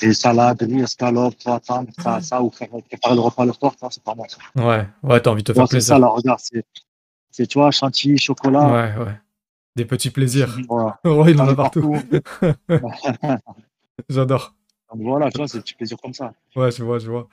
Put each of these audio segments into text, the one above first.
Et salade, riz, escalope, faut attendre, ça, ça, ou faire préparer le repas le soir, ça, c'est pas moi. ça. Ouais, ouais, t'as envie de te faire c'est ça, plaisir. là, regarde, c'est, c'est, tu vois, chantilly, chocolat. Ouais, ouais. Des petits plaisirs. Voilà. Oh, il en a partout. partout. J'adore. Donc voilà, tu vois, c'est des petits plaisirs comme ça. Ouais, je vois, je vois.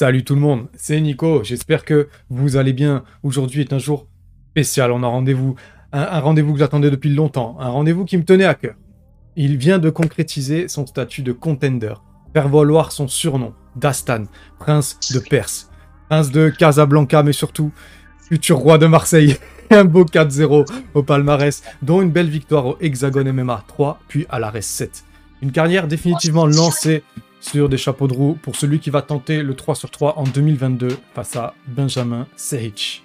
Salut tout le monde, c'est Nico. J'espère que vous allez bien. Aujourd'hui est un jour spécial. On a rendez-vous, un, rendez-vous que j'attendais depuis longtemps, un rendez-vous qui me tenait à cœur. Il vient de concrétiser son statut de contender, faire valoir son surnom d'Astan, prince de Perse, prince de Casablanca, mais surtout futur roi de Marseille. Un beau 4-0 au palmarès, dont une belle victoire au Hexagone MMA 3, puis à l'Ares 7. Une carrière définitivement lancée sur des chapeaux de roue pour celui qui va tenter le 3 sur 3 en 2022 face à Benjamin Sehic.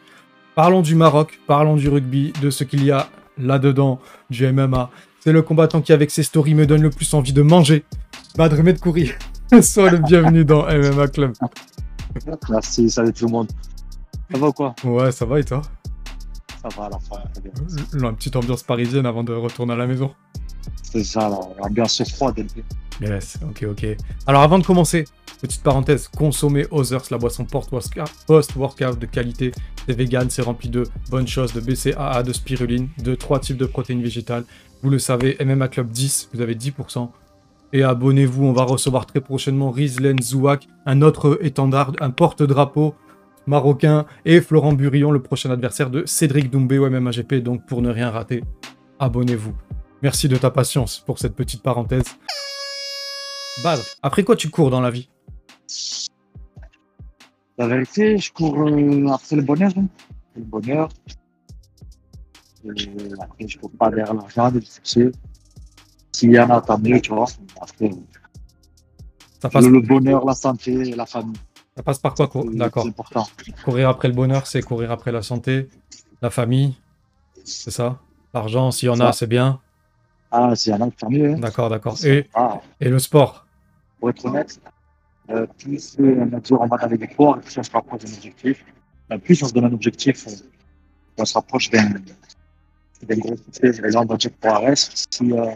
Parlons du Maroc, parlons du rugby, de ce qu'il y a là-dedans, du MMA. C'est le combattant qui, avec ses stories, me donne le plus envie de manger. Badr Medkouri, sois le bienvenu dans MMA Club. Merci, salut tout le monde. Ça va ou quoi? Ouais, ça va et toi? Ça va à la fin. Une petite ambiance parisienne avant de retourner à la maison. C'est ça, l'ambiance est froide. Yes, ok, ok. Alors avant de commencer, petite parenthèse, consommez Others, la boisson post-workout post-workout de qualité. C'est vegan, c'est rempli de bonnes choses, de BCAA, de spiruline, de trois types de protéines végétales. Vous le savez, MMA Club 10, vous avez 10%. Et abonnez-vous, on va recevoir très prochainement Rizlen Zouak, un autre étendard, un porte-drapeau marocain, et Florent Burillon, le prochain adversaire de Cédric Doumbé au MMAGP. Donc pour ne rien rater, abonnez-vous. Merci de ta patience pour cette petite parenthèse. Badr, après quoi tu cours dans la vie? La vérité, je cours euh, après le bonheur. hein. Le bonheur. Et après, je cours pas vers l'argent, le succès. S'il y en a, tant mieux, tu vois. Après, ça passe, le, le bonheur, la santé, la famille. ça passe par quoi c'est- D'accord. C'est important. Courir après le bonheur, c'est courir après la santé, la famille, c'est ça? L'argent, s'il y en a, c'est bien. Ah, s'il y en a, tant mieux. hein. D'accord, d'accord. Et, Ah, et le sport? Pour être honnête, euh, plus on va dire, on va dans les victoires, plus on se rapproche d'un objectif. Euh, plus on se donne un objectif, euh, on se rapproche d'un gros succès. Par exemple, on va dire pour Ares, si, euh,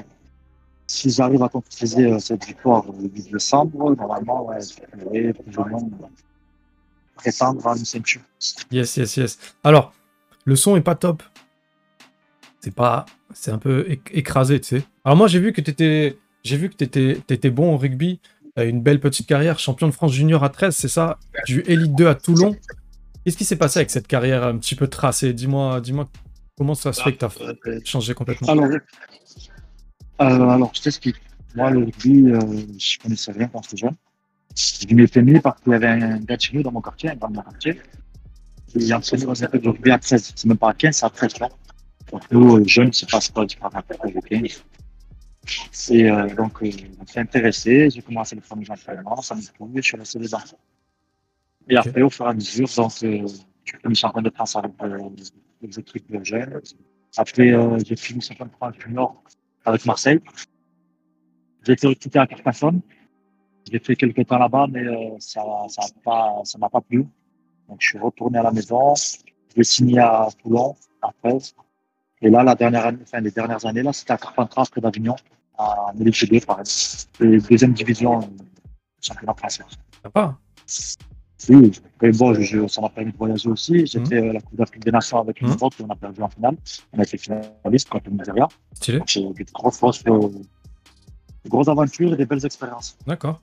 si à concrétiser euh, cette victoire le 8 décembre, normalement, ouais, je pourrais plus ou moins prétendre à une ceinture. Yes, yes, yes. Alors, le son est pas top. C'est pas. C'est un peu éc- écrasé, tu sais. Alors, moi, j'ai vu que t'étais. J'ai vu que t'étais étais bon au rugby. Une belle petite carrière, champion de France junior à 13, c'est ça? Du Elite 2 à Toulon. Qu'est-ce qui s'est passé avec cette carrière un petit peu tracée? Dis-moi dis comment ça se fait que t'as Euh, changé complètement Alors, euh, alors, je t'explique. Moi, le rugby, euh, je connaissais rien quand j'étais jeune. Je m'y étais mis parce qu'il y avait un gars chez nous dans mon quartier, de mon quartier. Il a enseigné dans un club de rugby à 13. C'est même pas à 15, c'est à 13 tu vois. Donc, nous, euh, jeunes, c'est pas, pas 13 ou 15. Et euh, donc, euh, on s'est intéressé. J'ai commencé les premiers entraînements, ça m'a plu, je suis resté dedans. Et après, au fur et à mesure, donc, euh, je suis champion de France avec euh, les équipes de jeunes. Après, euh, j'ai fini champion de France avec Marseille. J'ai été recruté à Carcassonne. J'ai fait quelques temps là-bas, mais ça ça m'a pas, ça pas plu. Donc, je suis retourné à la maison. J'ai signé à Toulon, à 13. Et là, la dernière année, enfin, les dernières années, là, c'était à Carpentras, près d'Avignon, à Mélite 2, pareil. Et deuxième division, euh, championnat français. Sympa. Oui, et bon, je, je- ça m'a permis de voyager aussi. J'ai Mhm. fait euh, la Coupe d'Afrique des Nations avec Mhm. Maroc et on a perdu en finale. On a été finaliste contre le Nigeria. Stylé. Donc, J'ai eu de grosses, grosses, euh, grosses aventures et des belles expériences. D'accord.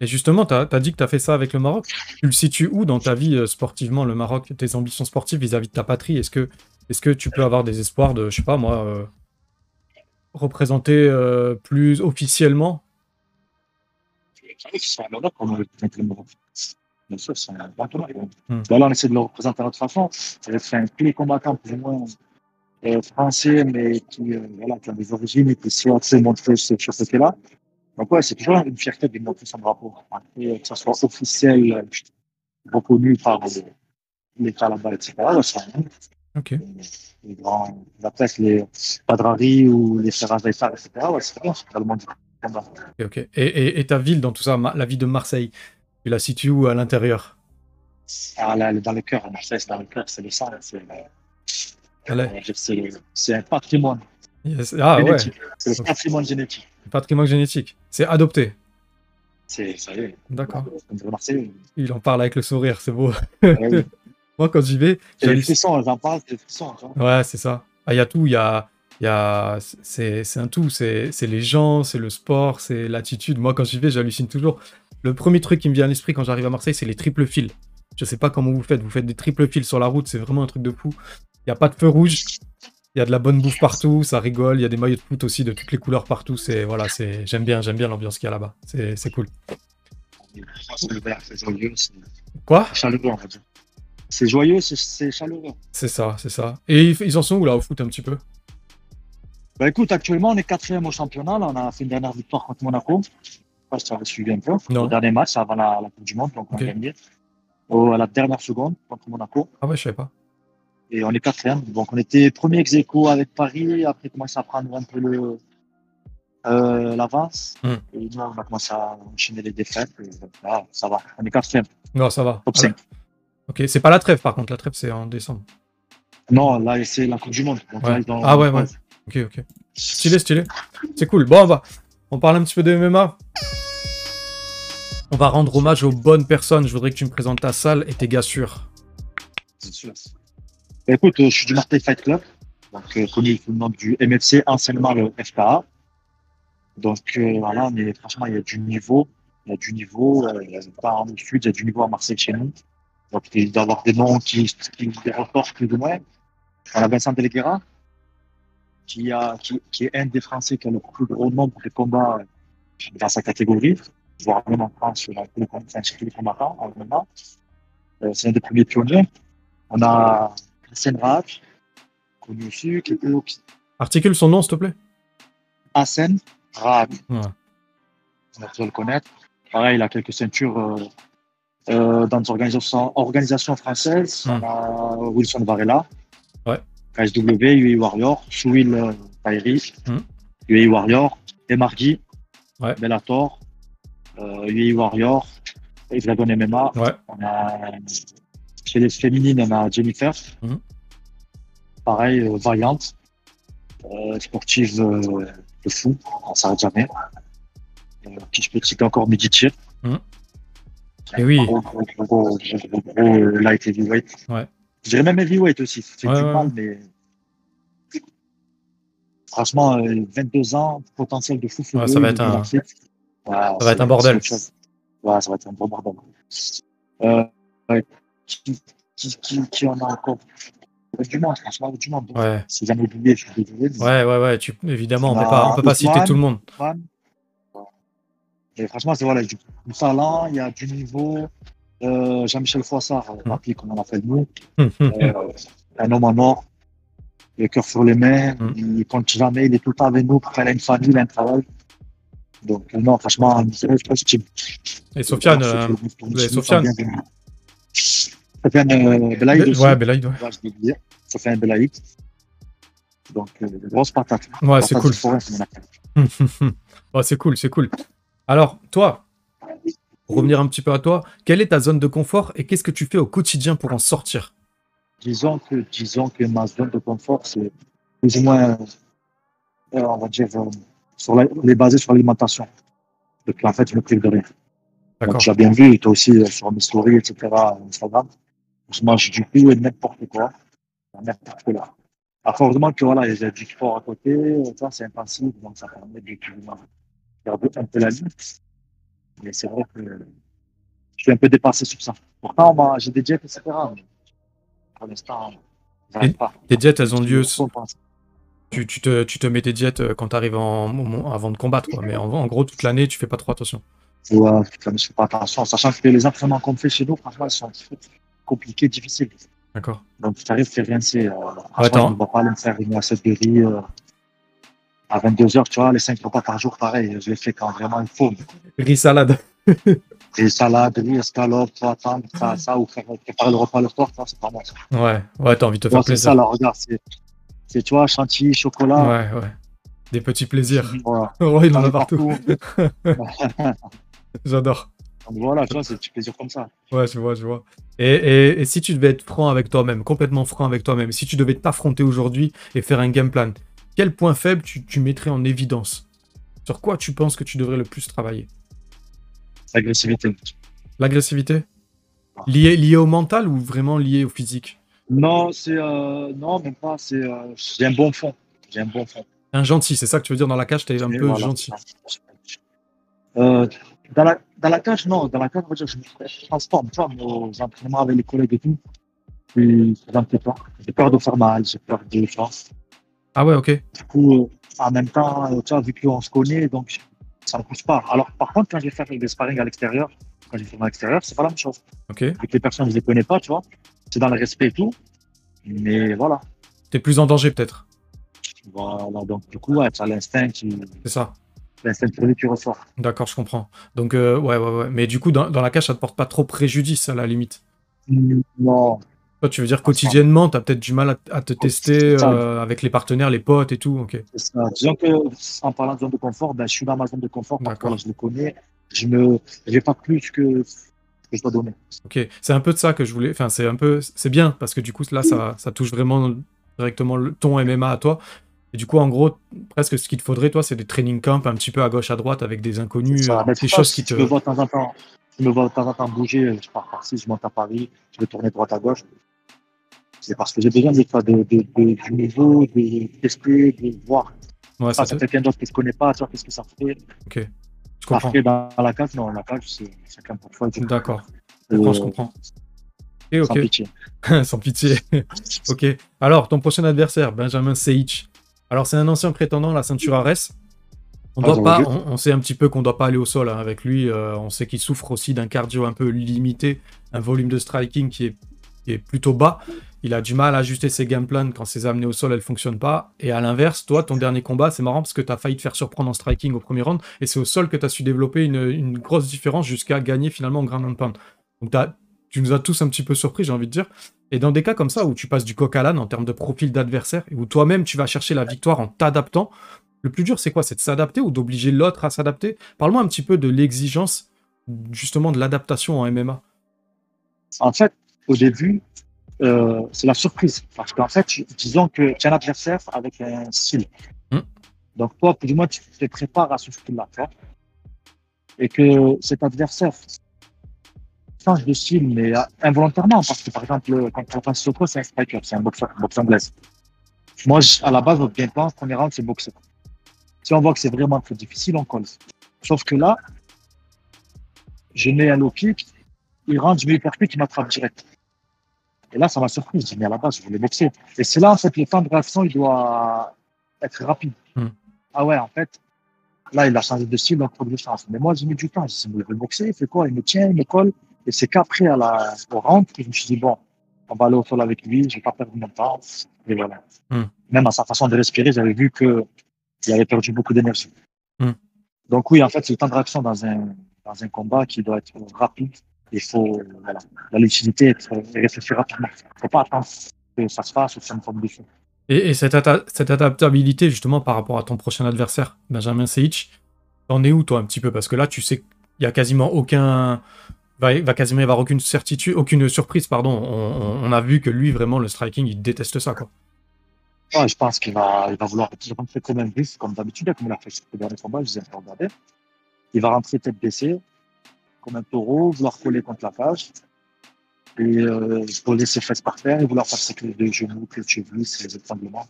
Et justement, tu as, dit que tu as fait ça avec le Maroc. Tu le situes où dans ta vie euh, sportivement, le Maroc? Tes ambitions sportives vis-à-vis de ta patrie? Est-ce que, est que tu peux avoir des espoirs de, je sais pas moi, euh, représenter euh, plus officiellement? Bien sûr, c'est un. Hmm. Là, on essaie de le représenter à notre façon. C'est un tous les combattants plus ou moins euh, français, mais qui, euh, voilà, qui ont des origines et qui souhaitent montrer ce, sur ce côté-là. Donc, ouais, c'est toujours une fierté de montrer son drapeau. Après, que ce soit officiel, euh, reconnu par cas là-bas, etc. Rien. Ok. Les grands, la presse, les Padrari ou les Ferraz etc. Ouais, c'est bien, c'est tellement du combat. Ok, ok. Et, et- et ta ville dans tout ça, la ville de Marseille, tu la situes où à l'intérieur? Ah, là, dans le cœur, Marseille, c'est dans le cœur, c'est le sang, c'est, euh, c'est, c'est un patrimoine Yes. Ah ouais. C'est le patrimoine génétique. patrimoine génétique. C'est adopté. C'est, est, D'accord. Il en parle avec le sourire, c'est beau. Ah oui. Moi, quand j'y vais, C'est les frissons, j'en parle, c'est les frissons. Ouais, c'est ça. Ah, il y a tout. Il y a, y a, c'est, un tout. C'est, les gens, c'est le sport, c'est l'attitude. Moi, quand j'y vais, j'hallucine toujours. Le premier truc qui me vient à l'esprit quand j'arrive à Marseille, c'est les triples fils. Je sais pas comment vous faites. Vous faites des triples fils sur la route, c'est vraiment un truc de fou. Il y a pas de feu rouge. Il y a de la bonne bouffe partout, ça rigole. Il y a des maillots de foot aussi de toutes les couleurs partout. C'est voilà, c'est j'aime bien, j'aime bien l'ambiance qu'il y a là-bas. C'est, cool. Quoi? On va dire. C'est joyeux, c'est, chaleureux. C'est ça, c'est ça. Et ils, en sont où là au foot un petit peu? Bah écoute, actuellement, on est quatrième au championnat. Là, on a fait une dernière victoire contre Monaco. Je sais pas si tu avais suivi un peu. Non. Le dernier match, avant la, la Coupe du Monde, donc on a gagné. Au- à la dernière seconde contre Monaco. Ah ouais, je savais pas. Et on est quatrième. Donc on était premier ex aequo avec Paris. Après, commence à prendre un peu le, euh, l'avance. Hmm. Et nous, on a commencé à enchaîner les défaites. Et ça va. On est quatrième. Non, ça va. Top Ah, 5. Ok, c'est pas la trêve par contre. La trêve c'est en décembre. Non, là, c'est la Coupe du Monde. Donc, Ouais. là, ils ont- Ah ouais, ouais. Ok, ok. Stylé, stylé. C'est cool. Bon, on va, on parle un petit peu de MMA. On va rendre hommage aux bonnes personnes. Je voudrais que tu me présentes ta salle et tes gars sûrs. Bien sûr. Bah, écoute, euh, je suis du Marseille Fight Club, donc euh, connu sous le nom du MFC, anciennement le FKA. Donc euh, voilà, mais franchement, il y a du niveau. Il y a du niveau. Euh, il y a pas en sud, il y a du niveau à Marseille chez nous. Donc il doit avoir des noms qui, qui des records plus ou moins. On a Vincent Deleguera, qui, a, qui, qui est un des Français qui a le plus gros nombre de combats euh, dans sa catégorie, voire même en France, sur les chez tous les combattants en MMA. Euh, c'est un des premiers pionniers. On a Hassan Raj, connu aussi, qui est Articule son nom, s'il te plaît. Hassan. Ouais. On a le connaître. Pareil, il a quelques ceintures euh, euh, dans des organisations, organisations françaises. Hmm. On a Wilson Varela, Ouais. KSW, UAE Warrior, Chouil euh, Tairi, Hmm. UAE Warrior, Emargui, Ouais. Bellator, euh, UAE Warrior, Dragon MMA. Ouais. On a, chez les féminines, on a Jennifer. Mhm. Pareil, euh, euh, sportive de fou, on s'arrête jamais. Qui je peux citer encore Meditier. Et oui. Gros, gros, gros, gros, gros, gros, euh, light heavyweight. Ouais. Je dirais même heavyweight aussi. Ouais, du ouais, mal, mais. Franchement, euh, 22 ans, potentiel de fou. Ouais, ça va être un- ça ça va être un bordel. Ouais, ça va être un gros bordel. Euh, ouais. Qui, qui, qui, qui en a encore? Du monde, franchement, du monde. Ouais. Si jamais oublié, je suis désolé. mais Ouais, ouais, ouais. Tu... Évidemment, on peut pas, on peut pas citer tout le monde. Et franchement, c'est voilà, du talent, il y a du niveau. Euh, Jean-Michel Foissard, Mm. rappelez comme on appelle nous, euh, un homme en or, le cœur sur les mains, Mm. il compte jamais, il est tout le temps avec nous, parce qu'il a une famille, il a un travail. Donc, euh, non, franchement, c'est positif. Et Sofiane, euh, Sofiane Sofiane euh, Belaïd aussi. ouais, Belaïd, ouais. Ouais, je dire. Sofiane Belaïd. Donc, euh, grosse patate. Ouais, c'est cool. c'est cool, c'est cool. Alors, toi, pour revenir un petit peu à toi, quelle est ta zone de confort et qu'est-ce que tu fais au quotidien pour en sortir? Disons que, disons que ma zone de confort, c'est plus ou moins, euh, on va dire, euh, sur la, est basée sur l'alimentation. Donc, en fait, je me prive de rien. D'accord. tu as bien vu, toi aussi, euh, sur mes stories, etc., Instagram. Je mange du tout et n'importe quoi. N'importe quoi. À force de que voilà, il y a du sport à côté, ça, c'est intensif, donc ça permet de un peu la ligne. Mais c'est vrai que je suis un peu dépassé sur ça. Pourtant, moi, j'ai des jets, etc. Mais pour l'instant, j'arrive pas. Jets, elles ont lieu. Tu, tu te, tu te mets tes diètes euh, quand tu arrives en, avant de combattre, quoi. Mais en, en gros, toute l'année, tu fais pas trop attention. Ouais, je fais pas attention, sachant que les entraînements qu'on fait chez nous, franchement, ils sont compliqués, difficiles. D'accord. Donc, tu arrives, tu rien, c'est. Euh, Attends. Ne vais pas aller faire une assiette de riz euh, à 22h, tu vois, les 5 repas par jour, pareil, je les fais quand vraiment il faut. Riz salade. Et salade, riz, escalope, toi, attendre, ça, ça, ou faire préparer le repas le soir, c'est pas moi. ça. Ouais, ouais, t'as envie de te faire c'est ça, plaisir. là, regarde, c'est, tu vois, chantilly, chocolat. Ouais, ouais. Des petits plaisirs. Voilà. Oh, il en a partout. J'adore. Donc voilà, tu vois, c'est petits plaisirs comme ça. Ouais, je vois, je vois. Et, et- et si tu devais être franc avec toi-même, complètement franc avec toi-même, si tu devais t'affronter aujourd'hui et faire un game plan, quel point faible tu, tu mettrais en évidence? Sur quoi tu penses que tu devrais le plus travailler? L'agressivité. L'agressivité? Lié, lié au mental ou vraiment lié au physique? Non, c'est, euh, non, même pas, c'est, euh, j'ai un bon fond. J'ai un bon fond. Un gentil, c'est ça que tu veux dire? Dans la cage, t'es un peu voilà. gentil. Euh, dans, la, dans la cage, non. Dans la cage, je me transforme. Tu vois, entraînements avec les collègues et tout. Puis, peur. J'ai peur de faire mal, j'ai peur de vois. Ah ouais, ok. Du coup, en même temps, tu vois, vu qu'on se connaît, donc ça ne pousse pas. Alors, par contre, quand je vais faire des sparring à l'extérieur, quand je vais faire à l'extérieur, c'est pas la même chose. Ok. Vu que les personnes, je les connais pas, tu vois. C'est dans le respect et tout. Mais voilà. T'es plus en danger peut-être. Voilà. Donc, du coup, ouais, tu as l'instinct qui, C'est ça. l'instinct de qui ressort. D'accord, je comprends. Donc, euh, ouais, ouais, ouais. Mais du coup, dans, dans la cage, ça te porte pas trop préjudice à la limite. Non. Toi, tu veux dire quotidiennement, t'as peut-être du mal à, à te tester euh, avec les partenaires, les potes et tout. Ok. Ça. Disons que, en parlant de zone de confort, ben, je suis dans ma zone de confort. Voilà, je le connais. Je me, j'ai pas plus que, que je dois donner. Ok, c'est un peu de ça que je voulais. Enfin, c'est un peu, c'est bien parce que du coup là, ça, ça touche vraiment directement le ton MMA à toi. Et du coup, en gros, presque ce qu'il te faudrait, toi, c'est des training camps un petit peu à gauche, à droite avec des inconnus, Ça, euh, des choses qui te. Tu me vois de temps en temps, tu me vois de temps en temps bouger. Je pars par-ci, je monte à Paris, je vais tourner droite à gauche. C'est parce que j'ai besoin de, ça, de, de, de, du niveau, de tester, de voir. Ouais, ça, Ça, c'est quelqu'un d'autre que je connais pas, tu vois, qu'est-ce que ça fait. Ok, je comprends. Après, dans la cage, non, la cage, c'est chacun pour soi. D'accord, Euh, d'accord, je comprends. Ok, Sans ok, pitié. sans pitié. ok. Alors, ton prochain adversaire, Benjamin Seiich. Alors, c'est un ancien prétendant à la ceinture Ares. On, Ah, doit pas, on, on sait un petit peu qu'on doit pas aller au sol hein, avec lui. euh, on sait qu'il souffre aussi d'un cardio un peu limité, un volume de striking qui est, qui est plutôt bas. Il a du mal à ajuster ses game plans quand ses amenées au sol, elles fonctionnent pas. Et à l'inverse, toi, ton dernier combat, c'est marrant parce que tu as failli te faire surprendre en striking au premier round. Et c'est au sol que tu as su développer une, grosse différence jusqu'à gagner finalement en ground and pound. Donc tu nous as tous un petit peu surpris, j'ai envie de dire. Et dans des cas comme ça, où tu passes du coq à l'âne en termes de profil d'adversaire, et où toi-même tu vas chercher la victoire en t'adaptant, le plus dur c'est quoi? C'est de s'adapter ou d'obliger l'autre à s'adapter? Parle-moi un petit peu de l'exigence, justement, de l'adaptation en MMA. En fait, au début, euh, c'est la surprise. Parce qu'en fait, disons que tu as un adversaire avec un style. Hmm. Donc, toi, plus ou moins, tu te prépares à ce style-là. Et que cet adversaire change de style, mais involontairement. Parce que, par exemple, quand tu passes Soko, c'est un striker, c'est un boxeur, boxe anglaise. Moi, à la base, notre game plan, premier round, c'est boxer. Si on voit que c'est vraiment très difficile, on colle. Sauf que là, je mets un low kick, il rentre, je mets hypercut, il m'attrape direct. Et là, ça m'a surpris. Je dis, mais à la base, je voulais boxer. Et c'est là, en fait, le temps de réaction, il doit être rapide. Hmm. Ah ouais, en fait, là, il a changé de style, donc, je change. Mais moi, j'ai mis du temps. Je dis, il veut boxer, il fait quoi? Il me tient, il me colle. Et c'est qu'après, à la, au rentre, je me suis dit, bon, on va aller au sol avec lui, je vais pas perdre mon temps. Et voilà. Hmm. Même à sa façon de respirer, j'avais vu que il avait perdu beaucoup d'énergie. Hmm. Donc oui, en fait, c'est le temps de réaction dans un, dans un combat qui doit être rapide. Il faut, voilà, la lucidité, et réfléchir rapidement. Il faut pas attendre que ça se fasse ou que ça me tombe dessus. Et, et cette, adaptabilité, justement, par rapport à ton prochain adversaire, Benjamin Seiich, t'en es où, toi, un petit peu? Parce que là, tu sais qu'il y a quasiment aucun. Va, va quasiment y avoir aucune certitude, aucune surprise, pardon. On, a vu que lui, vraiment, le striking, il déteste ça, quoi. Ouais, je pense qu'il va, il va vouloir rentrer comme un vif, comme d'habitude, comme il a fait sur le dernier combat, je vous ai pas regardé. Il va rentrer tête baissée, comme un taureau, vouloir coller contre la cage, et euh, coller ses fesses par terre, et vouloir faire ses clés de genoux, clés de cheveux, ses étranglements.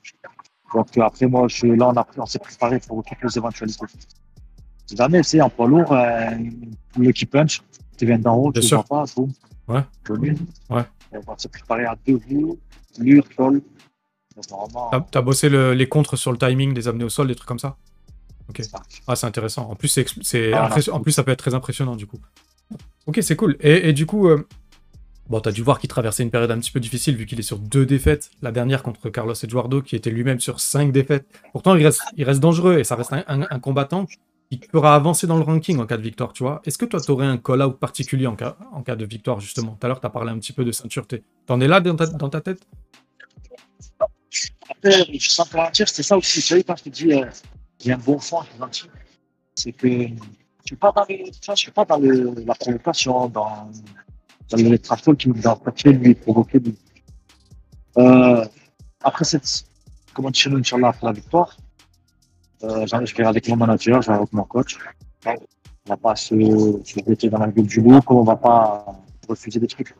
Donc euh, après, moi, je, là, on, a, on s'est préparé pour toutes les éventualités. Jamais, c'est en poids lourd, euh, le key punch, tu viens d'en haut, Bien tu ne pas, boum. Ouais. Connu. Ouais. Et on va se préparer à deux roues, mur, sol. Normalement, T'as t'as bossé le- les contres sur le timing, des amenés au sol, des trucs comme ça? Ok. Ah, c'est intéressant. En plus, c'est, Ah, en plus, ça peut être très impressionnant, du coup. Ok, c'est cool. Et, du coup, euh, bon, t'as dû voir qu'il traversait une période un petit peu difficile, vu qu'il est sur deux défaites. La dernière contre Carlos Eduardo, qui était lui-même sur cinq défaites. Pourtant, il reste, il reste dangereux, et ça reste un, combattant qui fera avancer dans le ranking en cas de victoire, tu vois. Est-ce que toi, tu aurais un call-out particulier en cas, en cas de victoire, justement? Tout à l'heure, tu as parlé un petit peu de ceinture. T'en es là dans ta, dans ta tête? Après, je sens te c'est ça aussi. Tu sais, quand je te dis, euh, j'ai un bon fond, c'est que suis pas dans, les, je suis pas dans le, la provocation, dans, dans les trafics qui me de lui provoquer. de- Euh, après cette compétition, Inch'Allah, pour la victoire, euh, je vais avec mon manager, je vais avec mon coach. On va pas se, se jeter dans la gueule du loup, on va pas refuser des trucs.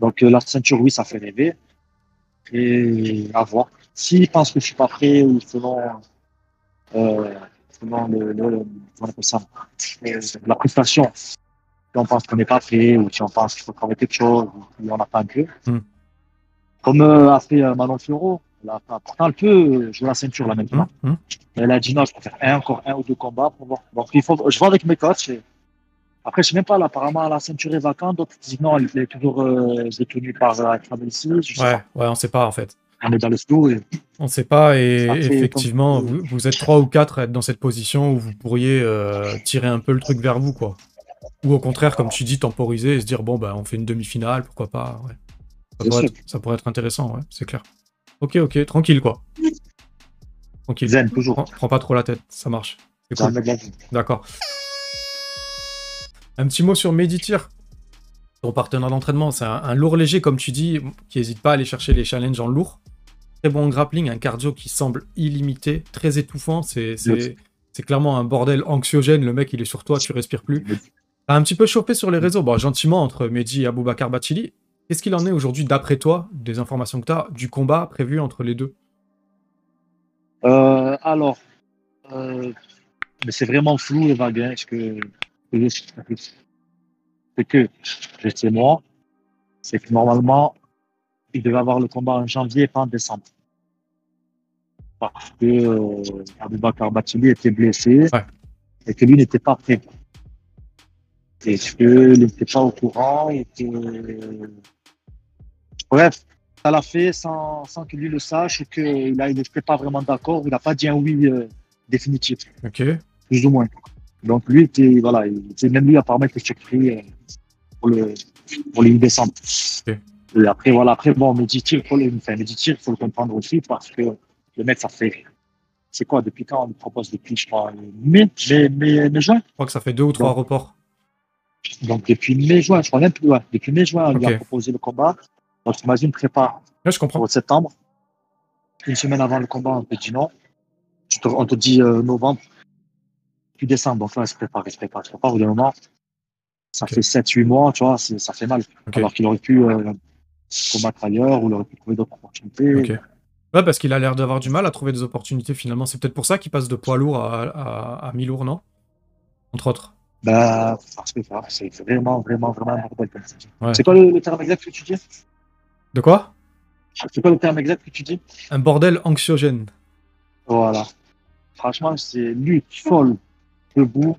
Donc, euh, la ceinture, oui, ça fait rêver. Et à voir. S'ils pensent que je suis pas prêt ou selon, euh, selon le, le, le- on appelle ça, euh, la prestation, si on pense qu'on n'est pas prêt ou si on pense qu'il faut travailler quelque chose ou qu'on n'a pas un peu. Hmm. Comme euh, a fait euh, Manon Fiorot, elle a pourtant elle peut jouer la ceinture là maintenant. Hum. Elle a dit non, je faire un, encore un ou deux combats pour voir. Donc il faut, je vois avec mes coachs. et- Après, je sais même pas, là, apparemment la ceinture est vacante, d'autres disent non, elle est toujours détenue par Travel ici. Je sais Ouais, pas. ouais, on sait pas en fait. On est dans le flou et On sait pas et effectivement, comme- vous, vous êtes trois ou quatre à être dans cette position où vous pourriez euh, tirer un peu le truc vers vous, quoi. Ou au contraire, comme tu dis, temporiser et se dire bon, bah, on fait une demi-finale, pourquoi pas. Ouais. Ça, pourrait être, ça pourrait être intéressant, ouais, c'est clair. Ok, ok, tranquille, quoi. Tranquille. zen, toujours. Prends, prends pas trop la tête, ça marche. C'est cool. D'accord. Un petit mot sur Meditir, ton partenaire d'entraînement. C'est un, un lourd léger, comme tu dis, qui n'hésite pas à aller chercher les challenges en lourd. Très bon grappling, un cardio qui semble illimité, très étouffant. C'est c'est- Yes. c'est clairement un bordel anxiogène. Le mec, il est sur toi, tu respires plus. T'as un petit peu chauffé sur les réseaux, bon, gentiment, entre Mehdi et Aboubakar Bachili. Qu'est-ce qu'il en est aujourd'hui, d'après toi, des informations que tu as, du combat prévu entre les deux? Euh, alors, euh, mais c'est vraiment flou et vague. Hein, ce que, que je sais. c'est que je sais moi, c'est que normalement, il devait avoir le combat en janvier et pas en décembre. Parce que euh, Aboubakar Bathily était blessé Ouais. et que lui n'était pas prêt. Et qu'il n'était pas au courant. Et que... Bref, ça l'a fait sans, sans que lui le sache et qu'il n'était pas vraiment d'accord, il n'a pas dit un oui euh, définitif, Ok. plus ou moins. Donc lui, était, voilà, il- c'est même lui apparemment qui était surpris euh, pour le pour les 8 décembre. Ok. Et après, voilà, après, bon, Meditir, il faut le, enfin, Meditir, il faut le comprendre aussi parce que le mec, ça fait, c'est quoi, depuis quand on lui propose depuis, je crois, mai, mai, mai, mai, juin? Je crois que ça fait deux ou trois Donc, reports. Donc depuis mai, juin, je crois même plus, ouais, depuis mai, juin, on lui Ok. a proposé le combat. Donc imagine, prépare Là, je comprends. pour septembre. Une semaine avant le combat, on te dit non. Te- on te dit euh, novembre, puis décembre. Donc là, il se prépare, il se prépare, il se prépare. Au bout d'un moment, ça Ok. fait 7-8 mois, tu vois, ça fait mal. Ok. Alors qu'il aurait pu euh, combattre ailleurs ou il aurait pu trouver d'autres opportunités. Ouais, parce qu'il a l'air d'avoir du mal à trouver des opportunités finalement. C'est peut-être pour ça qu'il passe de poids lourd à, à, à mi-lourd, non? Entre autres. Bah, parce que c'est vraiment, vraiment, vraiment un bordel comme ça. Ouais. C'est quoi le, le terme exact que tu dis? De quoi? C'est quoi le terme exact que tu dis? Un bordel anxiogène. Voilà. Franchement, c'est lutte folle, debout.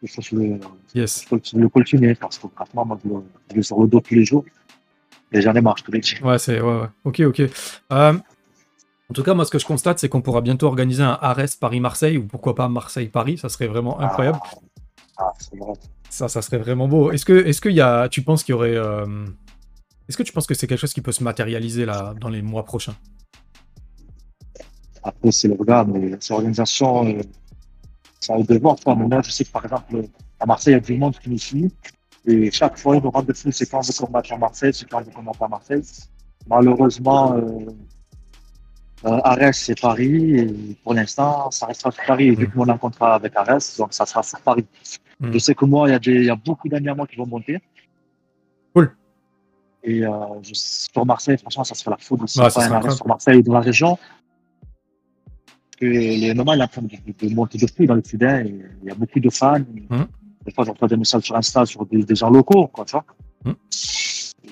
Il faut le, Yes. le parce que franchement, moi, je le, je le sur le dos tous les jours. Et j'en ai marre, je te l'ai dit. Ouais, c'est. Ouais, ouais. Ok, ok. Euh, en tout cas, moi, ce que je constate, c'est qu'on pourra bientôt organiser un Ares Paris-Marseille ou pourquoi pas Marseille-Paris. Ça serait vraiment incroyable. Ah, c'est vrai. Ça, ça serait vraiment beau. Est-ce que, est-ce y a, tu penses qu'il y aurait, euh, est-ce que tu penses que c'est quelque chose qui peut se matérialiser là dans les mois prochains? Après, c'est le regard, mais ces organisations, euh, ça a le devoir. Quoi. Mais moi, je sais que par exemple, à Marseille, il y a du monde qui nous suit. Et chaque fois, ils nous rendent de quand on veut combattre à Marseille, c'est quand on veut combattre à Marseille. Malheureusement, euh, euh, Arès, c'est Paris. Et pour l'instant, ça restera sur Paris. Et vu que moi, on a un contrat avec Arès, donc ça sera sur Paris. Mm. Je sais que moi, il y, a y beaucoup d'amis à moi qui vont monter. Cool. Et euh, je, sur Marseille, franchement, ça serait la foudre. Si Ouais, pas un sur Marseille dans la région. que les normal, il est en train de, monter de prix dans le Sud-Est. et Il y a beaucoup de fans. Mhm. Des fois, j'entends des messages sur Insta sur des, des gens locaux, quoi, tu vois. Mhm.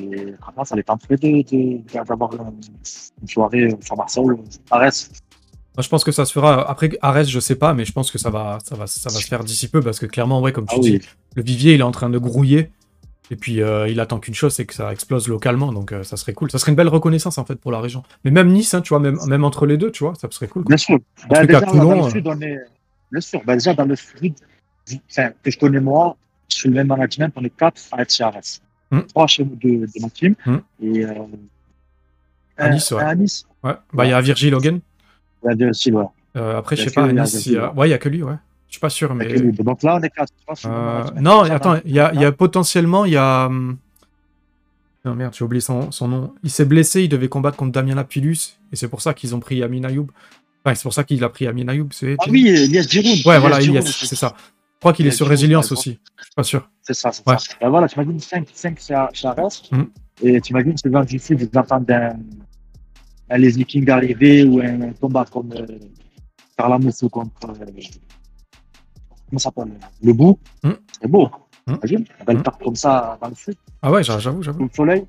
Et franchement, ça les tenterait de, de, d'avoir une, soirée sur Marseille, Arès. Moi, je pense que ça se fera. Après, Arès, je sais pas, mais je pense que ça va, ça va, ça va se faire d'ici peu parce que clairement, ouais, comme tu Ah dis, oui. le vivier, il est en train de grouiller. Et puis, euh, il attend qu'une chose, c'est que ça explose localement. Donc, euh, ça serait cool. Ça serait une belle reconnaissance, en fait, pour la région. Mais même Nice, hein, tu vois, même, même entre les deux, tu vois, ça serait cool. Bien sûr. Ben, truc déjà, Toulon, dans euh. le Sud, on est, Bien sûr. Bah, déjà, dans le foot, enfin, que je connais moi, sur le même management, on est quatre à être chez Arès. Hmm. Trois chez nous de, de ma team. Hmm. Et euh, À Nice, un- ouais. un à Nice. Ouais. Bah, il y a Virgil Hogan. Il y a deux aussi, ouais. Euh, après, je sais pas, à il y a Nice, a... Virgil, Ouais, il y a que lui, ouais. Je suis pas sûr, mais. Donc là, on est quatre. Euh, non, attends, il y a, il y a potentiellement, il y a. hum, Non, merde, j'ai oublié son, son nom. Il s'est blessé, il devait combattre contre Damien Lapillus, et c'est pour ça qu'ils ont pris Amin Ayoub. Enfin, c'est pour ça qu'il a pris Amin Ayoub. c'est- Ah oui, Elias Giroud. Ouais, voilà, Giroud, Elias, c'est ça. Je crois qu'il est sur Résilience aussi. Je suis pas sûr. C'est ça, c'est Ouais. ça. Ben voilà, tu imagines 5, 5 chez chez Arès. Mhm. Et tu imagines ce genre d'ici, des enfants d'un un Leslie King arrivé ou un combat comme euh, Carla Moussou contre. euh, comment ça s'appelle Le bout. Mhm. C'est beau. Mhm. Imagine, une belle Mhm. carte comme ça dans le sud, Ah ouais, j'a- j'avoue, j'avoue. le soleil.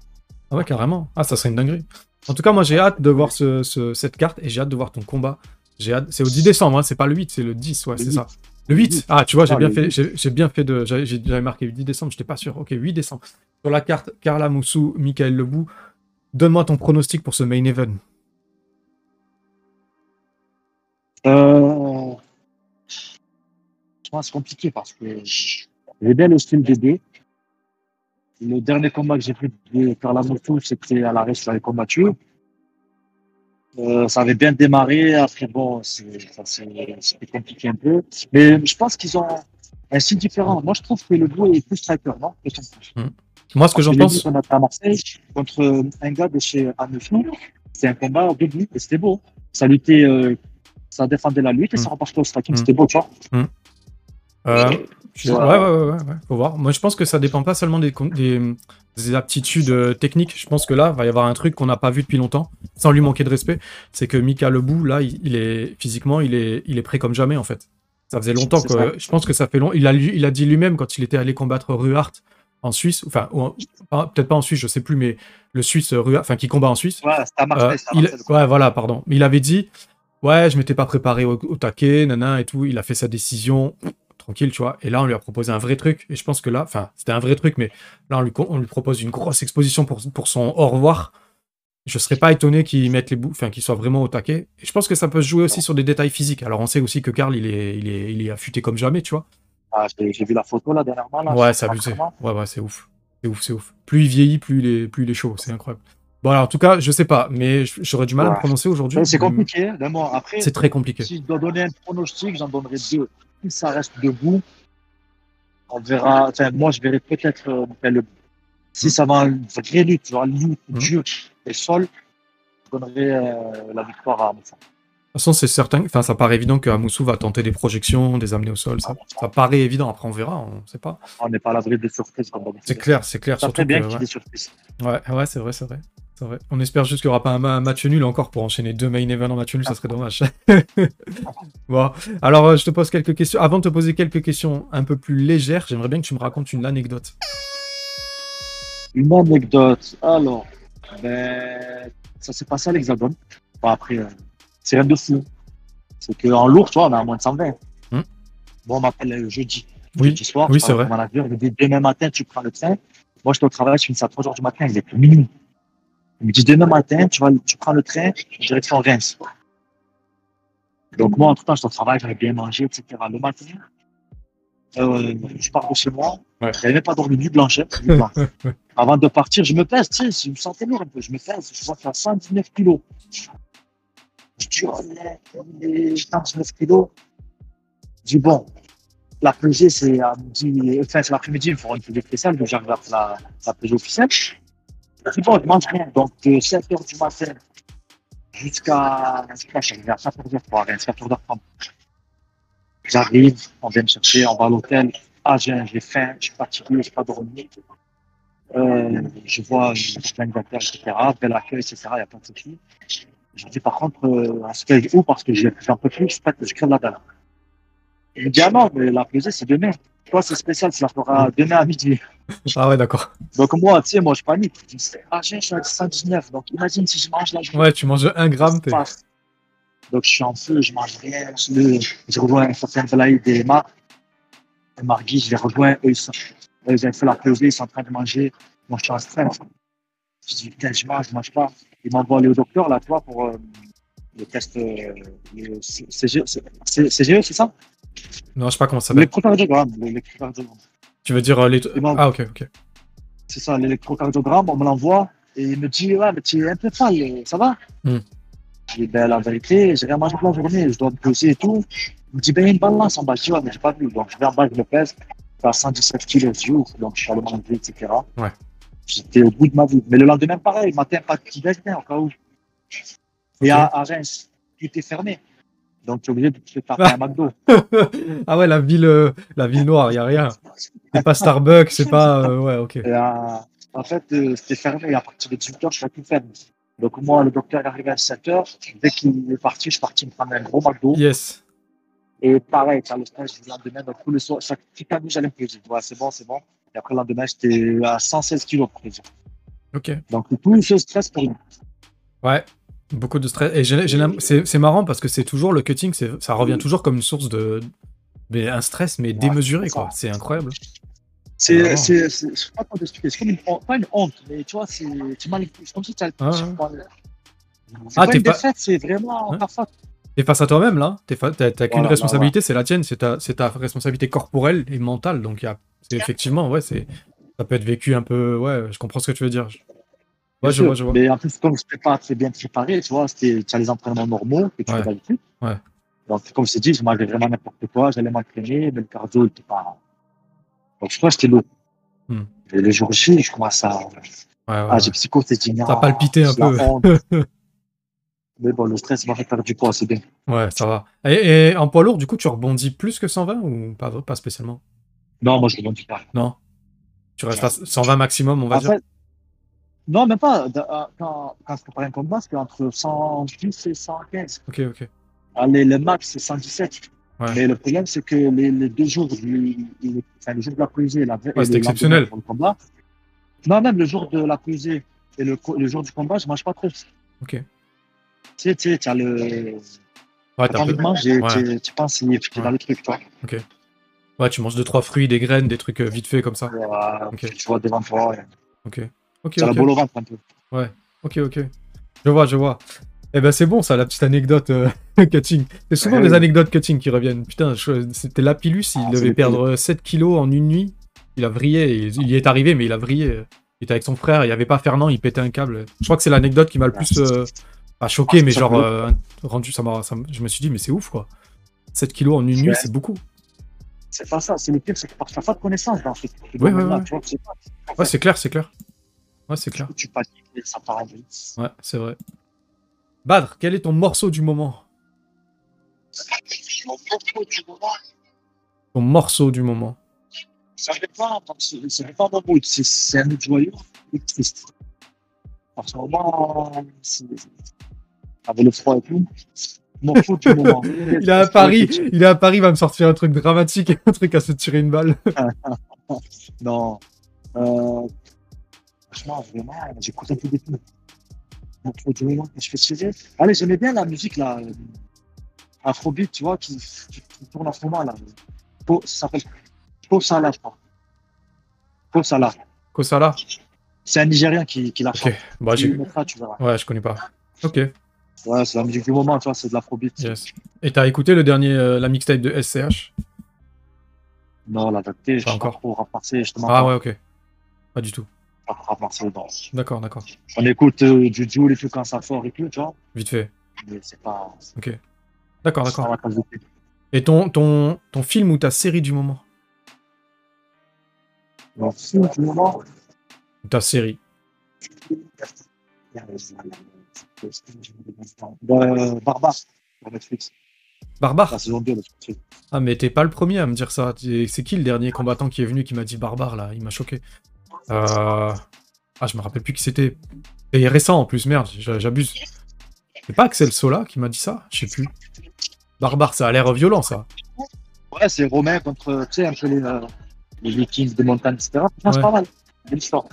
Ah ouais, carrément. Ah, ça serait une dinguerie. En tout cas, moi, j'ai hâte de voir ce, ce- cette carte et j'ai hâte de voir ton combat. J'ai hâte... C'est au 10 décembre, hein, c'est pas le 8, c'est le 10, ouais, c'est 8. ça. Le 8 Ah, tu vois, j'ai Ah, bien, fait, 8. j'ai j'ai bien fait de. J'avais marqué 10 décembre, j'étais pas sûr. Ok, 8 décembre. Sur la carte, Carla Moussou, Michael Lebou. Donne-moi ton pronostic pour ce main event. Euh... Je pense que c'est compliqué parce que j'ai bien le style des deux. Le dernier combat que j'ai pris de Carla Moussou, c'était à l'arrêt, je l'avais combattu. Euh, ça avait bien démarré. Après, bon, c'était compliqué un peu. Mais je pense qu'ils ont un style différent. Moi, je trouve que le bleu est plus striker, non? Penses? Moi, ce que j'en pense. qu'on a à Marseille contre un gars de chez Annecy. C'est un combat au début et c'était beau. Ça luttait, euh, ça défendait la lutte et ça Mm. repartait au striking. Mm. C'était beau, tu vois. Euh, je- ouais, Ouais. ouais, ouais, faut voir. Moi, je pense que ça dépend pas seulement des, des, des aptitudes euh, techniques. Je pense que là, va y avoir un truc qu'on n'a pas vu depuis longtemps, sans lui manquer de respect. C'est que Mika Lebou, là, il, il est physiquement, il est, il est prêt comme jamais, en fait. Ça faisait longtemps que. ça. Je pense que ça fait long. Il a, il a dit lui-même quand il était allé combattre Ruhart en Suisse, enfin, peut-être pas en Suisse, je sais plus, mais le Suisse Ruhart, enfin, qui combat en Suisse. Ouais, c'était à Euh, il- Marseille. ouais, voilà, pardon. Mais il avait dit, ouais, je m'étais pas préparé au, au taquet, nana et tout. Il a fait sa décision tranquille, tu vois. Et là, on lui a proposé un vrai truc. Et je pense que là, enfin, c'était un vrai truc, mais là, on lui, on lui propose une grosse exposition pour, pour son au revoir. Je serais pas étonné qu'il mette les bouts, enfin, qu'il soit vraiment au taquet. Et je pense que ça peut se jouer aussi sur des détails physiques. Alors, on sait aussi que Karl, il est, il est, il est affûté comme jamais, tu vois. Ah, j'ai vu la photo là dernièrement. Là, Ouais, c'est abusé. l'entraînement. Ouais, ouais, c'est ouf. C'est ouf, c'est ouf. Plus il vieillit, plus il est, plus il est chaud. C'est incroyable. Bon, alors, en tout cas, je sais pas, mais j'aurais du mal à me prononcer aujourd'hui. C'est compliqué. Vraiment. Après, C'est très compliqué. si je dois donner un pronostic, j'en donnerai deux. Si ça reste debout, on verra. Enfin, moi, je verrai peut-être euh, le. Si ça va en vraie lutte, genre lutte, Mm. dur et sol, je donnerai euh, la victoire à Moussa. De toute façon, c'est certain, enfin, ça paraît évident que Amoussou va tenter des projections, des amener au sol. Ça, ça paraît évident. Après, on verra, on sait pas. On n'est pas à l'abri de surprises. C'est clair, c'est clair. Ça Surtout serait bien qu'il y ait des surprises. Ouais, ouais, c'est vrai, c'est vrai. C'est vrai. On espère juste qu'il n'y aura pas un, ma- un match nul encore pour enchaîner deux main events en match nul, ça serait dommage. bon, alors euh, je te pose quelques questions. Avant de te poser quelques questions un peu plus légères, j'aimerais bien que tu me racontes une anecdote. Une anecdote. Alors, ben, ça s'est passé à l'Hexagone. Bon, après, euh, c'est rien de fou. C'est qu'en lourd, tu vois, on a moins de 120. Hmm. Bon, on m'appelle le jeudi. Oui, Jeudi soir, oui, c'est vrai. manager, dit demain matin, tu prends le train. Moi, je suis au travail, je finis ça à 3 heures du matin, il est plus minuit. Il me dit demain matin, tu, vas, tu prends le train, direction Reims. Donc, moi, entre temps, je suis au travail, j'avais bien mangé, etc. Le matin, euh, je pars de chez moi. Ouais. Je n'avais même pas dormi, nuit blanche. hein, nuit blanche. Avant de partir, je me pèse, tu sais, je me sentais lourd un peu. Je me pèse, je vois faire 119 kilos. Je dis, oh, les 119 kilos. Je dis, bon, la pesée, c'est à midi, enfin, c'est l'après-midi, il faut une pesée spéciale, donc j'arrive à faire la, la pesée officielle. Dis, bon, je mange rien. Donc, de 7 h du matin jusqu'à, je sais pas, j'arrive à 14 h pour Reims, 14 h 30 J'arrive, on vient me chercher, on va à l'hôtel. Ah, j'ai j'ai faim, je suis fatigué, je n'ai pas dormi. Euh, je vois l'organisateur, etc. Bel accueil, etc. Il n'y a pas de souci. Je dis par contre, euh, on se paye où? Parce que j'ai- j'en peux plus, je je crève la dalle. Il me dit ah mais la pesée c'est Toi c'est spécial, tu la feras demain à midi. Ah ouais, d'accord. Donc moi, tu sais, moi je panique. Je dis, ah j'ai, je suis à 119. Donc imagine si je mange la journée. Ouais, tu manges un gramme, t'es. Donc je suis en feu, je mange rien. Je, je rejoins un certain Belaïd et Marc. Et Margui, je les rejoins. Eux, ils, sont, eux, ils ont fait la pesée, ils sont en train de manger. Moi, je suis en stress. Je dis, putain, je mange, je mange pas. Ils m'envoient aller au docteur, là, toi, pour euh, le test, euh, le CGE, c'est ça? Non, je sais pas comment ça s'appelle. L'électrocardiogramme. l'électrocardiogramme. Tu veux dire euh, les. Ah, ok, ok. C'est ça, l'électrocardiogramme, on me l'envoie et il me dit Ouais, mais tu es un peu pâle, ça va? Hmm. Je dis Ben, la vérité, j'ai rien mangé toute la journée, je dois me peser et tout. Il me dit Ben, il y a une balance en bas. Je dis Ouais, mais j'ai pas vu. Donc, je vais en bas, je me pèse. Je à 117 kilos ce jour, donc je suis allé manger, etc. Ouais. J'étais au bout de ma vie. Mais le lendemain, pareil, matin, pas de petit déjeuner, au cas où. Et à, à Reims, tout est fermé. Donc, tu es obligé de te taper un McDo. ah ouais, la ville, euh, la ville noire, y a rien. C'est pas Starbucks, c'est pas. euh, ouais, ok. Et, euh, en fait, c'était fermé. À partir de 18h, je suis tout fermé. Donc, moi, le docteur est arrivé à 7h. Dès qu'il est parti, je suis parti me prendre un gros McDo. Yes. Et pareil, t'as le stage du lendemain. Donc, tout le soir, chaque petite année, j'allais me peser. Ouais, c'est bon, c'est bon. Et après, le lendemain, j'étais à 116 kilos de. Ok. Donc, tout ce stress pour lui. Ouais. Beaucoup de stress. Et c'est marrant parce que c'est toujours le cutting, ça revient toujours comme une source de. Mais un stress, mais démesuré, quoi. C'est incroyable. C'est, je sais pas comment t'expliquer. C'est comme une honte, pas une honte, mais tu vois, c'est, mal, c'est comme si tu as le Ah. C'est Ah, pas pas- c'est vraiment Ouais. T'es face à toi-même, là. Fa- T'as t'as qu'une responsabilité, c'est la tienne, c'est ta, responsabilité corporelle et mentale. Donc, y a- effectivement, ouais. Ça peut être vécu un peu. Ouais, je comprends ce que tu veux dire. Ouais, je Bien vois, sûr. je vois. Mais en plus, comme je n'étais pas très bien préparé, tu vois, c'était, tu as les entraînements normaux que tu Ouais. fais d'habitude. Ouais. Donc, comme je t'ai dit, je mangeais vraiment n'importe quoi, j'allais m'entraîner, mais le cardio n'était pas. Donc, je crois que j'étais lourd. Hmm. Et le jour J, je commence à. Ouais, ouais, Ah, j'ai psychoté, j'ai dit, T'as non, palpité un c'est peu. mais bon, le stress m'a fait perdre du poids, c'est bien. Ouais, ça va. Et, et en poids lourd, du coup, tu rebondis plus que 120 ou pas, pas spécialement? Non, moi, je ne dis pas. Non? Tu restes à 120 maximum, on va dire? Non, même pas. Quand, quand je prépare un combat, c'est entre 110 et 115. Ok, ok. Allez, le max, c'est 117. Ouais. Mais le problème, c'est que les, les deux jours, du- le, enfin, le jour de la pesée la Ouais, c'était lendemain exceptionnel. pour le combat, non, même le jour de la pesée et le, le jour du combat, je mange pas trop. Tu Ok. sais, tu sais, tu as le. Ouais, T'as envie de manger, Ouais. tu, penses tu es dans le truc, toi. ouais, tu manges 2-3 fruits, des graines, des trucs euh, vite fait comme ça. Voilà, Ok. Tu vois devant toi, Ok. Ok, tu as la boule au ventre un peu. Ok, ok. Je vois, je vois. Eh ben c'est bon ça, la petite anecdote euh, cutting. C'est souvent Ouais, des oui. anecdotes cutting qui reviennent. Putain, c'était Lapillus, il Ah, devait perdre 7 kilos en une nuit. Il a vrillé, il, il y est arrivé, mais il a vrillé. Il était avec son frère, il n'y avait pas Fernand, il pétait un câble. Je crois que c'est l'anecdote qui m'a le plus... euh, pas choqué, Ah, mais ça genre euh, rendu... Ça m'a, ça je me suis dit, mais c'est ouf quoi. 7 kilos en une nuit, Ouais. c'est beaucoup. C'est pas ça, c'est le pire, c'est que tu n'as pas de connaissance dans ce Ouais, ouais, ouais. Ouais, c'est clair, c'est clair. Ouais, c'est clair. Tu paniques et ça part en vrille. Ouais, c'est vrai. Badr, quel est ton morceau du moment? Mon propos du moment, Ton morceau du moment. Ça dépend, donc c'est c'est pas mon mood, c'est- un joyeux ou triste. En ce moment, avec le froid et tout, mon foot du moment. Il est à Paris, il est à Paris, il va me sortir un truc dramatique, un truc à se tirer une balle. Non. Euh, franchement, vraiment, j'écoute un peu de tout. Foot du moment, je fais tirer. Allez, j'aimais bien la musique là, euh, Afrobeat, tu vois, qui, qui, qui tourne en ce moment là. Po- ça s'appelle Po Salah, je crois. Po Salah. Kosala C'est un Nigérien qui, qui l'a Ok, fait. bah Tu j'ai. le mettras, tu verras. Ouais, je connais pas. Ok, Ouais, c'est la musique du moment, tu vois, c'est de l'afrobeat. yes. Et t'as écouté le dernier, euh, la mixtape de SCH Non, la vérité, je suis encore. trop français, justement. Ah ouais, ok. Pas du tout. D'accord, d'accord. On écoute euh, du et tout quand ça sort et tout, tu vois. Vite fait. Mais c'est pas. D'accord, pas d'accord. thé. Et ton, ton, ton film ou ta série du moment? Donc, film du moment? Ou ta série? Euh, Barbare, sur Netflix. Barbare? La saison 2, le truc. Ah, mais t'es pas le premier à me dire ça. C'est qui le dernier combattant qui est venu qui m'a dit barbare là? Il m'a choqué. Euh... Ah, je me rappelle plus qui c'était. Et récent en plus, merde, j'a- j'abuse. C'est pas Axel Sola qui m'a dit ça? Je sais plus. Barbare, ça a l'air violent ça. Ouais, c'est Romain contre, tu sais, un peu les, euh, les Vikings des montagnes, etc. Ouais. c'est pas mal. Belle histoire.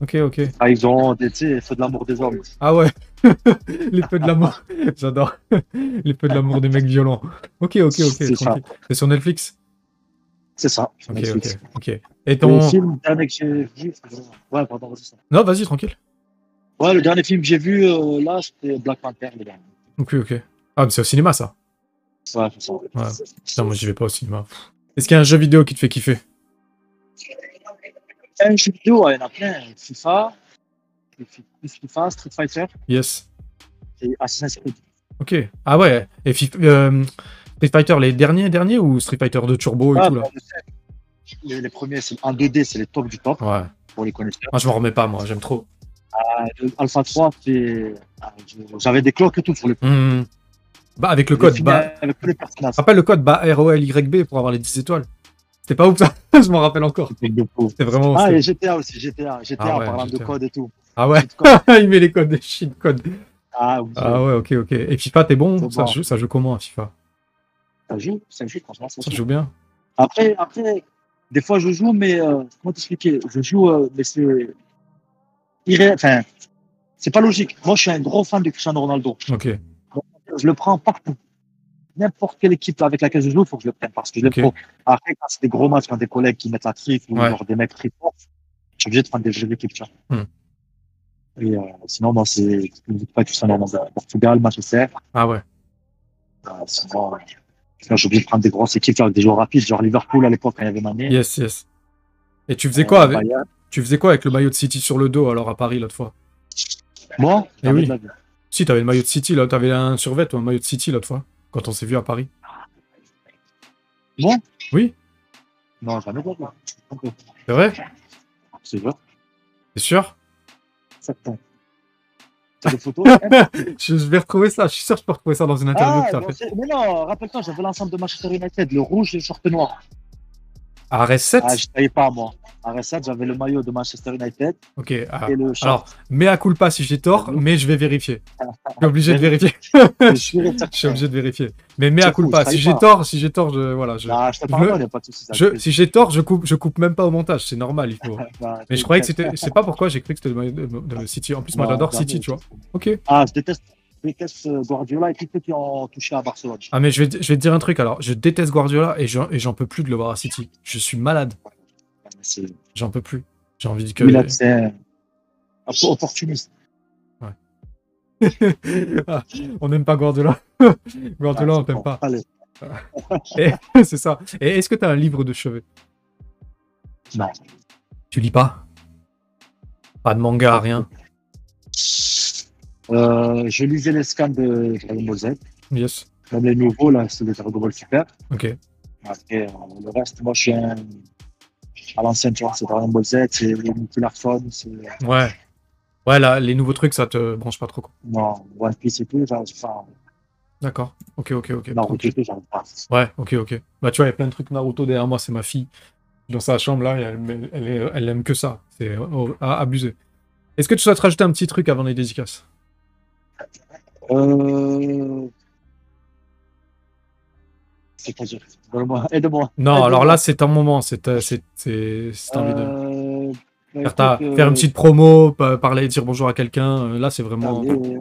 Ok, ok. Ah, ils ont, des- tu sais, de l'amour des hommes. Ah ouais, les feux de l'amour. J'adore. les feux de l'amour des mecs violents. Ok, ok, ok. C'est ça. tranquille. C'est sur Netflix? C'est ça. sur Netflix. ok, ok. Et ton. Le film dernier que j'ai vu, ouais, pardon, ça. Non, vas-y, tranquille. Ouais, le dernier film que j'ai vu euh, là, c'était Black Panther, le dernier. Ok, ok. Ah, mais c'est au cinéma ça. Ouais, c'est ça. Putain, moi, j'y vais pas au cinéma. Est-ce qu'il y a un jeu vidéo qui te fait kiffer? Un jeu vidéo, ouais, il y en a plein. FIFA, FIFA, Street Fighter Yes. et Assassin's Creed. Ok. Ah ouais. Et Fif- euh, Street Fighter, les derniers, derniers ou Street Fighter de Turbo et Ah, tout là les, les premiers, c'est en 2D, c'est les top du top Ouais. pour les connaisseurs. Moi, je m'en remets pas, moi. J'aime trop. Ah, Alpha 3, c'est. ah, J'avais des cloques et tout sur le Hmm. Bah, avec le code. Bah, Avec tous les personnages. rappelle le code bah, ROLYB pour avoir les 10 étoiles. C'était pas ouf ça Je m'en rappelle encore. C'était vraiment. Ah, et GTA aussi, GTA. GTA Ah en parlant GTA. de code et tout. Ah ouais, il met les codes, les cheat codes. Ah, oui. Ah ouais, ok, ok. Et FIFA, t'es bon? Ça, bon. joue, ça joue comment, FIFA? Ça joue, ça joue, franchement, ça Ça joue. joue bien Après, après, des fois, je joue, mais euh, comment t'expliquer? Je joue, euh, mais c'est. irré- Enfin, c'est pas logique. Moi, je suis un gros fan de Cristiano Ronaldo. Ok. Je le prends partout. N'importe quelle équipe avec laquelle je joue, il faut que je le prenne parce que je l'aime Ok. trop. Après, quand c'est des gros matchs, quand des collègues qui mettent la trick ou Ouais. genre des mecs très forts, je suis obligé de prendre des jeux d'équipe. Hmm. Et euh, sinon, moi, c'est pas Cristiano Ronaldo. Portugal, Manchester. Ah ouais. Euh, sinon, j'ai obligé de prendre des grosses équipes avec des joueurs rapides, genre Liverpool à l'époque quand il y avait Mané. Yes, yes. Et tu faisais quoi avec, Bayern. tu faisais quoi avec le maillot de City sur le dos alors à Paris l'autre fois? Moi, Eh oui. la. Si, t'avais le maillot de City là, t'avais un survêt ou un maillot de City l'autre fois quand on s'est vu à Paris. Moi? Oui, Non, jamais. Ok. c'est vrai? C'est vrai. T'es sûr? Certain. Photos je, vais retrouver ça, je suis sûr que je peux retrouver ça dans une interview Ah, que fait. mais non, rappelle-toi, j'avais l'ensemble de Manchester United, le rouge et le short noir. À RS7 Ah, je ne savais pas, moi. À Reset, j'avais le maillot de Manchester United Ok, ah. et le short. alors, mea culpa si j'ai tort, mais je vais vérifier. Je suis obligé de vérifier. je suis obligé de vérifier. Mais C'est fou, culpa, si j'ai tort, si j'ai tort, je, voilà, je, Ah, je te pardonne, a pas de souci. ça je- fait- si j'ai tort, je coupe, je coupe même pas au montage, c'est normal, il faut. Bah, Mais je croyais que c'était, je sais pas pourquoi j'ai cru que c'était le maillot de, de City. En plus, moi j'adore. City, tu vois. Ok. Ah, je déteste, déteste euh, Guardiola et tous ceux qui ont touché à Barcelone. Ah mais je vais, te- je vais te dire un truc alors, je déteste Guardiola et j'en, peux plus de le voir à City. Je suis malade, j'en peux plus. J'ai envie que. là, c'est un peu opportuniste. Ah, on n'aime pas Guardiola. Guardiola, Ah, on t'aime pas. C'est ça. Et est-ce que t'as un livre de chevet? Non. Tu lis pas? Pas de manga, rien? Euh, je lisais les scans de Dragon Ball Z. Yes. Même les nouveaux, là, c'est les Dragon Ball Super. Ok. Après, euh, le reste, moi, je suis un... à l'ancienne, tu vois, c'est Dragon Ball Z, c'est Nuclear Phone, c'est Ouais. Ouais, là, les nouveaux trucs, ça te branche pas trop. quoi. non, One Piece et tout, j'arrive pas. D'accord. Ok, ok, ok. Naruto et tout, j'arrive pas. Ouais, ok, ok. Bah, tu vois, il y a plein de trucs Naruto derrière moi, c'est ma fille. Dans sa chambre, là, elle, elle, elle aime que ça. C'est oh, à abuser. Est-ce que tu souhaites rajouter un petit truc avant les dédicaces? Euh... C'est-à-dire, donne-moi, aide-moi. Non, alors là, c'est ton moment. C'est euh, c'est- c'est- c'est de Euh, bah, faire, ta- faire une euh, petite promo, pa- parler, dire bonjour à quelqu'un. Là, c'est vraiment allez,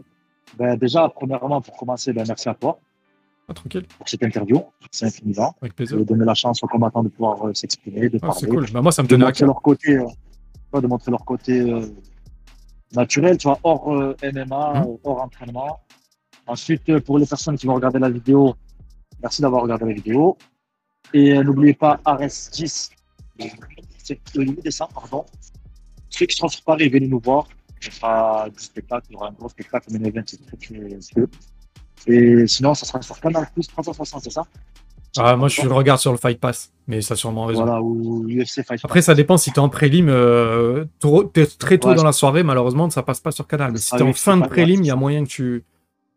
ben, déjà, premièrement, pour commencer, ben, merci à toi Ah, tranquille, pour cette interview. C'est infiniment. avec De plaisir. donner la chance aux combattants de pouvoir s'exprimer, de Ah, parler. c'est cool. Bah, moi, ça me de tenait à cœur. leur côté, euh, de montrer leur côté naturel, tu vois, hors euh, MMA, euh, hors entraînement. Ensuite, euh, pour les personnes qui vont regarder la vidéo, merci d'avoir regardé la vidéo. Et euh, n'oubliez pas RS10, c'est le 8 décembre, pardon. Ceux qui seront sur Paris, venez nous voir. Ce sera du spectacle, il y aura un gros spectacle, mais event, c'est très très peu. Et sinon, ça sera sur Canal Plus 360, c'est ça? Ah, moi, je le regarde sur le Fight Pass, mais ça a sûrement raison. Voilà, ou UFC Fight Après, ça dépend si t'es en prélim, euh, très tôt Ouais, dans la soirée, malheureusement, ça passe pas sur Canal. Mais si Ah t'es en fin de prélim, il y a moyen que tu.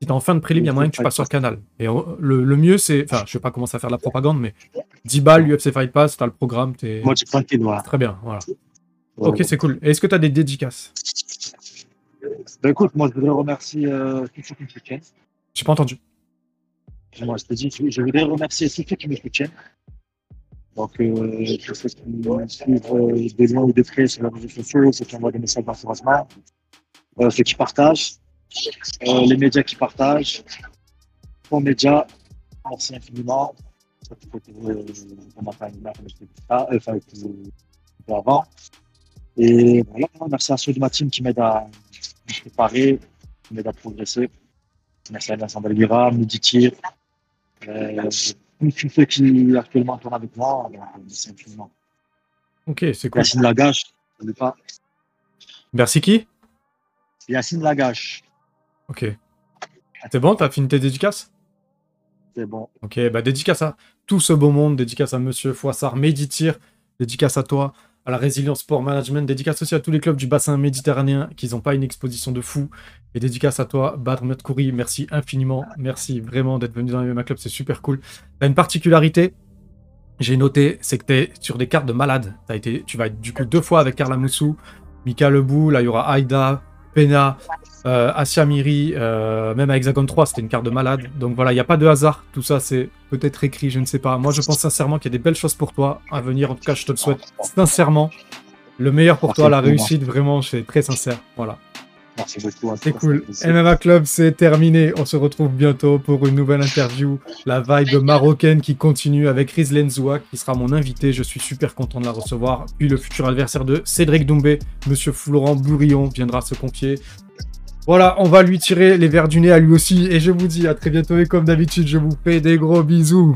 Si t'es en fin de prélim, il y a moyen que tu passes pas sur Canal. Et euh, le, le mieux, c'est. Enfin, je sais pas comment ça faire de la propagande, mais 10 balles, UFC Fight Pass, t'as le programme, t'es. Moi, je suis tranquille, voilà. Très bien, voilà. Ok, c'est cool. Et Est-ce que t'as des dédicaces? Ben écoute, moi je voudrais remercier euh, ceux qui me. J'ai pas entendu. Moi je te voudrais remercier ceux qui me soutiennent. Donc, ceux qui me suivent euh, de loin ou de près sur les réseaux sociaux, ceux qui envoient des messages d'encouragement, euh, ceux qui partagent, euh, les médias qui partagent, aux médias, merci infiniment. Ça, euh, m'a mais je que- que avant. Et voilà, merci à ceux de ma team qui m'aident à me préparer, qui m'aident à progresser. Merci à Vincent Belguira, Midi Tir, Euh, tous ceux qui actuellement tournent avec moi, euh, c'est infiniment. Ok, c'est cool. Yacine Lagache, je ne pas. Merci qui? Yacine Lagache, Ok. C'est bon, t'as fini tes dédicaces? C'est bon. Ok, bah dédicace à tout ce beau monde, dédicace à Monsieur Foissard, Méditir, dédicace à toi, à la Résilience Sport Management, dédicace aussi à tous les clubs du bassin méditerranéen qui n'ont pas une exposition de fou, et dédicace à toi, Badr Metkouri, merci infiniment, merci vraiment d'être venu dans le MMA Club, c'est super cool. T'as une particularité, j'ai noté, c'est que t'es sur des cartes de malade. Été, tu vas être du coup deux fois avec Carla Moussou, Mika Lebou, là il y aura Aïda, Pena, euh, Asia Miri, euh, même à Hexagon 3, c'était une carte de malade. Donc voilà, il n'y a pas de hasard. Tout ça, c'est peut-être écrit, je ne sais pas. Moi, je pense sincèrement qu'il y a des belles choses pour toi à venir. En tout cas, je te le souhaite sincèrement. Le meilleur pour Merci toi, la beaucoup. réussite, vraiment, je suis très sincère. Voilà. Merci beaucoup. C'est cool. MMA Club, c'est terminé. On se retrouve bientôt pour une nouvelle interview. La vibe marocaine qui continue avec Rizlen Zoua, qui sera mon invité. Je suis super content de la recevoir. Puis le futur adversaire de Cédric Doumbé, Monsieur Florent Bourillon, viendra se confier. Voilà, on va lui tirer les verres du nez à lui aussi. Et je vous dis à très bientôt. Et comme d'habitude, je vous fais des gros bisous.